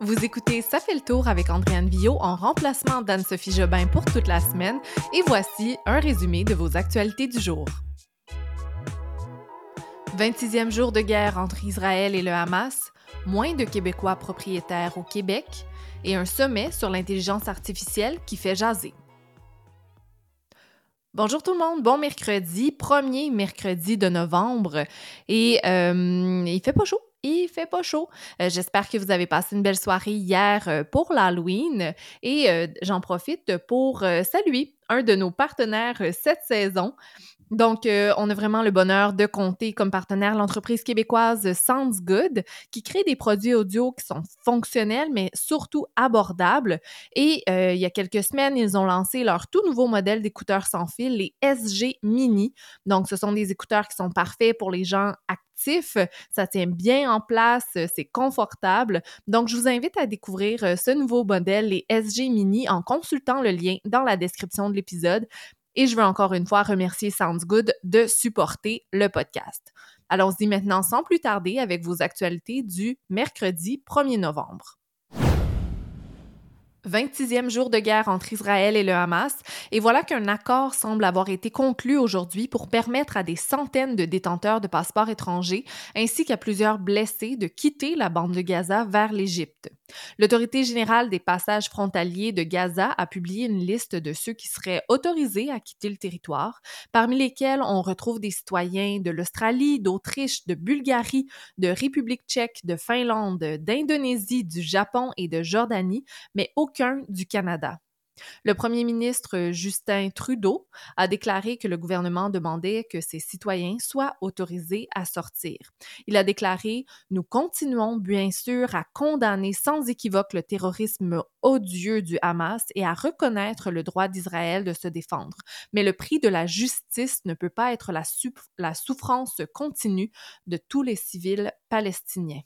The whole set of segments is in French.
Vous écoutez Ça fait le tour avec Andréane Villot en remplacement d'Anne-Sophie Jobin pour toute la semaine. Et voici un résumé de vos actualités du jour. 26e jour de guerre entre Israël et le Hamas, moins de Québécois propriétaires au Québec. Et un sommet sur l'intelligence artificielle qui fait jaser. Bonjour tout le monde, bon mercredi, premier mercredi de novembre. Et euh, il fait pas chaud il fait pas chaud. Euh, j'espère que vous avez passé une belle soirée hier euh, pour l'Halloween et euh, j'en profite pour saluer un de nos partenaires cette saison. Donc, on a vraiment le bonheur de compter comme partenaire l'entreprise québécoise Sounds Good, qui crée des produits audio qui sont fonctionnels, mais surtout abordables. Et il y a quelques semaines, ils ont lancé leur tout nouveau modèle d'écouteurs sans fil, les SG Mini. Donc, ce sont des écouteurs qui sont parfaits pour les gens actifs ça tient bien en place, c'est confortable. Donc, je vous invite à découvrir euh, ce nouveau modèle, les SG Mini, en consultant le lien dans la description de l'épisode. Et je veux encore une fois remercier Sounds Good de supporter le podcast. Allons-y maintenant sans plus tarder avec vos actualités du mercredi 1er novembre. 26e jour de guerre entre Israël et le Hamas, et voilà qu'un accord semble avoir été conclu aujourd'hui pour permettre à des centaines de détenteurs de passeports étrangers ainsi qu'à plusieurs blessés de quitter la bande de Gaza vers l'Égypte. L'Autorité générale des passages frontaliers de Gaza a publié une liste de ceux qui seraient autorisés à quitter le territoire, parmi lesquels on retrouve des citoyens de l'Australie, d'Autriche, de Bulgarie, de République tchèque, de Finlande, d'Indonésie, du Japon et de Jordanie, mais aucun du Canada. Le premier ministre Justin Trudeau a déclaré que le gouvernement demandait que ses citoyens soient autorisés à sortir. Il a déclaré Nous continuons bien sûr à condamner sans équivoque le terrorisme odieux du Hamas et à reconnaître le droit d'Israël de se défendre. Mais le prix de la justice ne peut pas être la, souffrance continue de tous les civils palestiniens.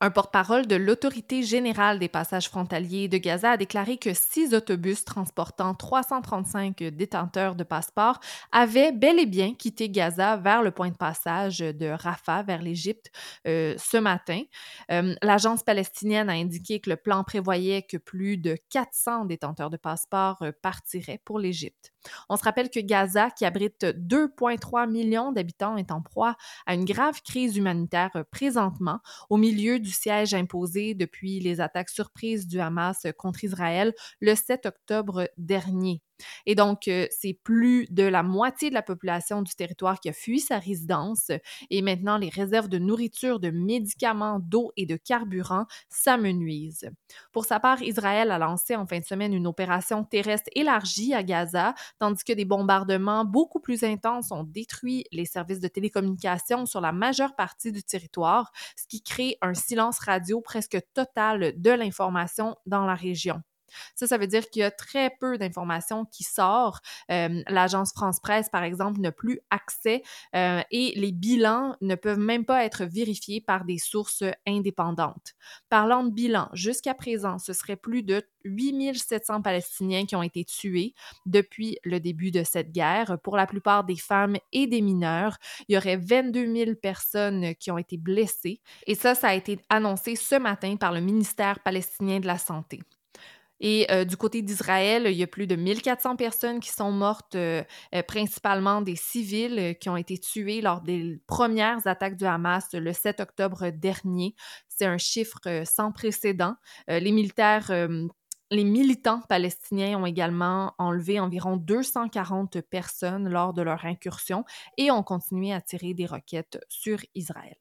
Un porte-parole de l'Autorité générale des passages frontaliers de Gaza a déclaré que six autobus transportant 335 détenteurs de passeports avaient bel et bien quitté Gaza vers le point de passage de Rafah vers l'Égypte euh, ce matin. Euh, l'agence palestinienne a indiqué que le plan prévoyait que plus de 400 détenteurs de passeports euh, partiraient pour l'Égypte. On se rappelle que Gaza, qui abrite 2,3 millions d'habitants, est en proie à une grave crise humanitaire présentement au milieu du du siège imposé depuis les attaques surprises du Hamas contre Israël le 7 octobre dernier. Et donc, euh, c'est plus de la moitié de la population du territoire qui a fui sa résidence et maintenant les réserves de nourriture, de médicaments, d'eau et de carburant s'amenuisent. Pour sa part, Israël a lancé en fin de semaine une opération terrestre élargie à Gaza, tandis que des bombardements beaucoup plus intenses ont détruit les services de télécommunication sur la majeure partie du territoire, ce qui crée un silence radio presque total de l'information dans la région. Ça, ça veut dire qu'il y a très peu d'informations qui sortent. Euh, l'agence France-Presse, par exemple, n'a plus accès euh, et les bilans ne peuvent même pas être vérifiés par des sources indépendantes. Parlant de bilan, jusqu'à présent, ce serait plus de 8700 Palestiniens qui ont été tués depuis le début de cette guerre. Pour la plupart des femmes et des mineurs, il y aurait 22 000 personnes qui ont été blessées. Et ça, ça a été annoncé ce matin par le ministère palestinien de la Santé. Et euh, du côté d'Israël, il y a plus de 1400 personnes qui sont mortes, euh, euh, principalement des civils qui ont été tués lors des premières attaques du Hamas le 7 octobre dernier. C'est un chiffre sans précédent. les militaires les militants palestiniens ont également enlevé environ 240 personnes lors de leur incursion et ont continué à tirer des roquettes sur Israël.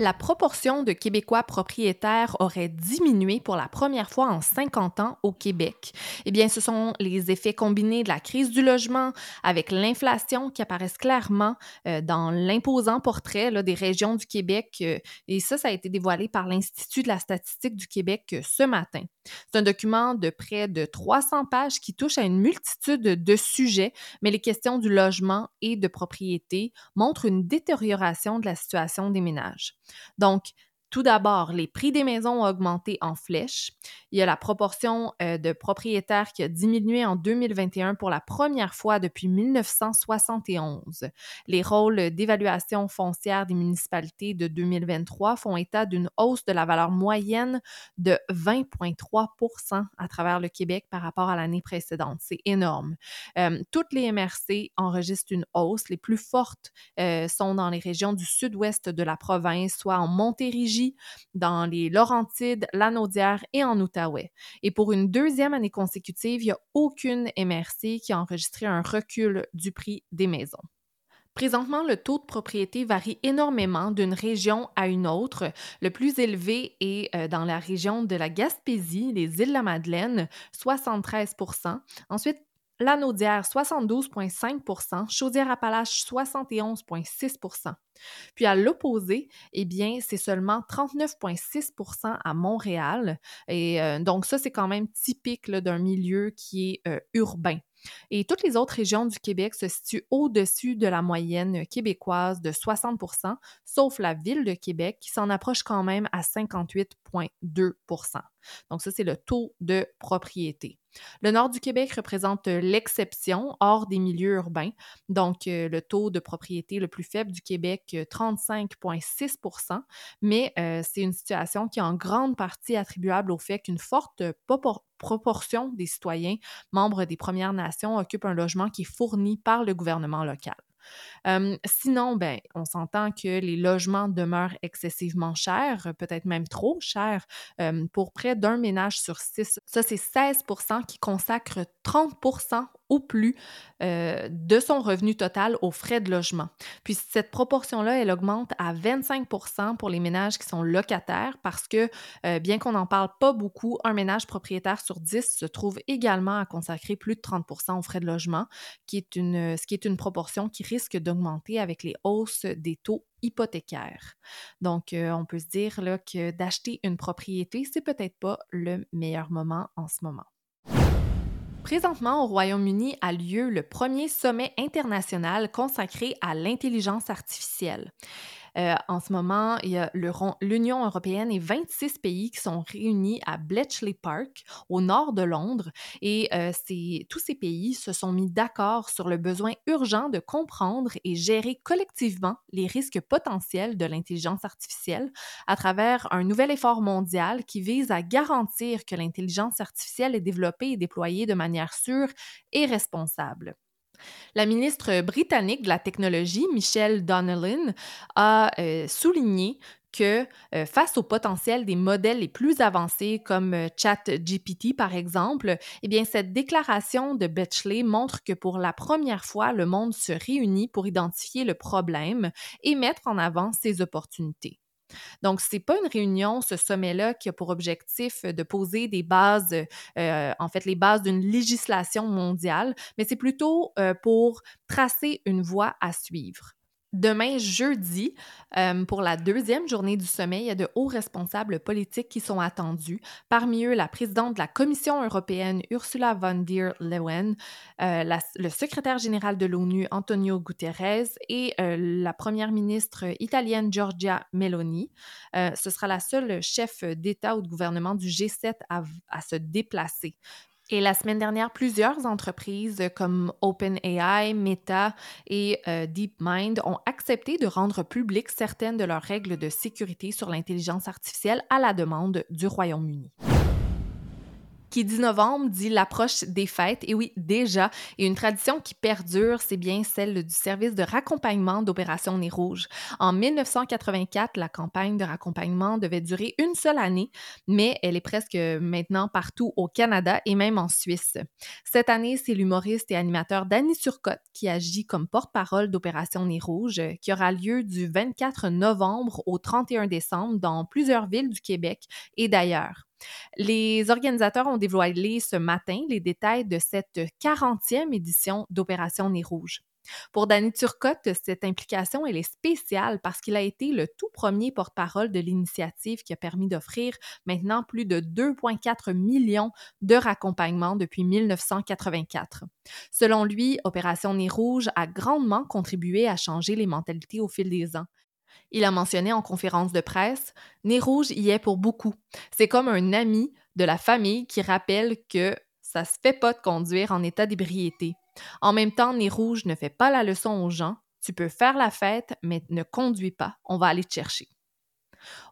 La proportion de Québécois propriétaires aurait diminué pour la première fois en 50 ans au Québec. Eh bien, ce sont les effets combinés de la crise du logement avec l'inflation qui apparaissent clairement euh, dans l'imposant portrait des régions du Québec. Euh, et ça, ça a été dévoilé par l'Institut de la statistique du Québec euh, ce matin. C'est un document de près de 300 pages qui touche à une multitude de sujets, mais les questions du logement et de propriété montrent une détérioration de la situation des ménages. Donc, Tout d'abord, les prix des maisons ont augmenté en flèche. Il y a la proportion euh, de propriétaires qui a diminué en 2021 pour la première fois depuis 1971. Les rôles d'évaluation foncière des municipalités de 2023 font état d'une hausse de la valeur moyenne de 20,3% à travers le Québec par rapport à l'année précédente. C'est énorme. Euh, toutes les MRC enregistrent une hausse. Les plus fortes euh, sont dans les régions du sud-ouest de la province, soit en Montérégie, dans les Laurentides, l'Anaudière et en Outaouais. Et pour une deuxième année consécutive, il n'y a aucune MRC qui a enregistré un recul du prix des maisons. Présentement, le taux de propriété varie énormément d'une région à une autre. Le plus élevé est euh, dans la région de la Gaspésie, les îles de la Madeleine, 73% Ensuite, Lanaudière, 72,5% Chaudière-Appalaches, 71,6% Puis à l'opposé, eh bien, c'est seulement 39,6% à Montréal. Et euh, donc, ça, c'est quand même typique d'un milieu qui est euh, urbain. Et toutes les autres régions du Québec se situent au-dessus de la moyenne québécoise de 60% sauf la ville de Québec qui s'en approche quand même à 58,2 Donc ça, c'est le taux de propriété. Le nord du Québec représente l'exception hors des milieux urbains. Donc, euh, le taux de propriété le plus faible du Québec, 35,6% euh, mais euh, c'est une situation qui est en grande partie attribuable au fait qu'une forte proportion des citoyens membres des Premières Nations occupent un logement qui est fourni par le gouvernement local sinon, ben, on s'entend que les logements demeurent excessivement chers, peut-être même trop chers, pour près d'un ménage sur six. Ça, c'est 16% qui consacrent 30% ou plus euh, de son revenu total aux frais de logement. Puis cette proportion-là, elle augmente à 25% pour les ménages qui sont locataires parce que, euh, bien qu'on n'en parle pas beaucoup, un ménage propriétaire sur 10 se trouve également à consacrer plus de 30% aux frais de logement, ce qui est une proportion qui risque d'augmenter avec les hausses des taux hypothécaires. Donc, euh, on peut se dire que d'acheter une propriété, c'est peut-être pas le meilleur moment en ce moment. Présentement, au Royaume-Uni a lieu le premier sommet international consacré à l'intelligence artificielle. Euh, en ce moment, il y a l'Union européenne et 26 pays qui sont réunis à Bletchley Park, au nord de Londres. Et euh, tous ces pays se sont mis d'accord sur le besoin urgent de comprendre et gérer collectivement les risques potentiels de l'intelligence artificielle à travers un nouvel effort mondial qui vise à garantir que l'intelligence artificielle est développée et déployée de manière sûre et responsable. La ministre britannique de la technologie, Michelle Donnellan, a euh, souligné que euh, face au potentiel des modèles les plus avancés comme euh, ChatGPT par exemple, eh bien cette déclaration de Betchley montre que pour la première fois, le monde se réunit pour identifier le problème et mettre en avant ses opportunités. Donc, ce n'est pas une réunion, ce sommet-là, qui a pour objectif de poser des bases, euh, en fait, les bases d'une législation mondiale, mais c'est plutôt euh, pour tracer une voie à suivre. Demain, jeudi, euh, pour la deuxième journée du sommet, il y a de hauts responsables politiques qui sont attendus. Parmi eux, la présidente de la Commission européenne, Ursula von der Leyen, euh, le secrétaire général de l'ONU, Antonio Guterres, et euh, la première ministre italienne, Giorgia Meloni. ce sera la seule chef d'État ou de gouvernement du G7 à se déplacer. Et la semaine dernière, plusieurs entreprises comme OpenAI, Meta et euh, DeepMind ont accepté de rendre publiques certaines de leurs règles de sécurité sur l'intelligence artificielle à la demande du Royaume-Uni. Qui dit novembre dit l'approche des fêtes. Et oui, déjà, et une tradition qui perdure, c'est bien celle du service de raccompagnement d'Opération Nez Rouge. En 1984, la campagne de raccompagnement devait durer une seule année, mais elle est presque maintenant partout au Canada et même en Suisse. Cette année, c'est l'humoriste et animateur Danny Turcotte qui agit comme porte-parole d'Opération Nez Rouge, qui aura lieu du 24 novembre au 31 décembre dans plusieurs villes du Québec et d'ailleurs. Les organisateurs ont dévoilé ce matin les détails de cette 40e édition d'Opération Nez Rouge. Pour Danny Turcotte, cette implication est spéciale parce qu'il a été le tout premier porte-parole de l'initiative qui a permis d'offrir maintenant plus de 2,4 millions de raccompagnements depuis 1984. Selon lui, Opération Nez Rouge a grandement contribué à changer les mentalités au fil des ans. Il a mentionné en conférence de presse Nez Rouge y est pour beaucoup. C'est comme un ami de la famille qui rappelle que ça se fait pas de conduire en état d'ébriété. En même temps, Nez Rouge ne fait pas la leçon aux gens. Tu peux faire la fête, mais ne conduis pas. On va aller te chercher.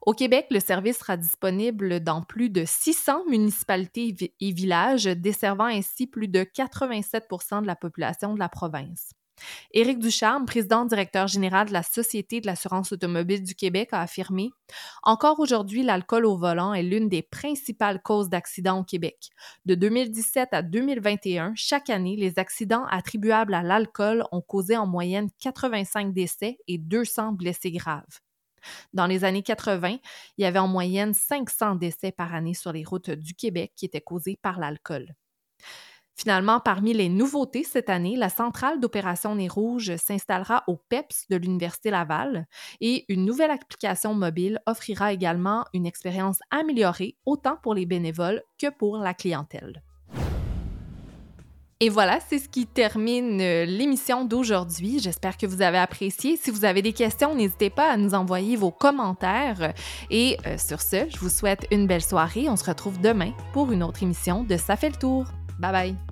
Au Québec, le service sera disponible dans plus de 600 municipalités et villages, desservant ainsi plus de 87% de la population de la province. Éric Ducharme, président directeur général de la Société de l'assurance automobile du Québec, a affirmé Encore aujourd'hui, l'alcool au volant est l'une des principales causes d'accidents au Québec. De 2017 à 2021, chaque année, les accidents attribuables à l'alcool ont causé en moyenne 85 décès et 200 blessés graves. Dans les années 80, il y avait en moyenne 500 décès par année sur les routes du Québec qui étaient causés par l'alcool. Finalement, parmi les nouveautés cette année, la centrale d'opération Nez Rouge s'installera au PEPS de l'Université Laval et une nouvelle application mobile offrira également une expérience améliorée autant pour les bénévoles que pour la clientèle. Et voilà, c'est ce qui termine euh, l'émission d'aujourd'hui. J'espère que vous avez apprécié. Si vous avez des questions, n'hésitez pas à nous envoyer vos commentaires. Et euh, sur ce, je vous souhaite une belle soirée. On se retrouve demain pour une autre émission de Ça fait le tour. Bye bye.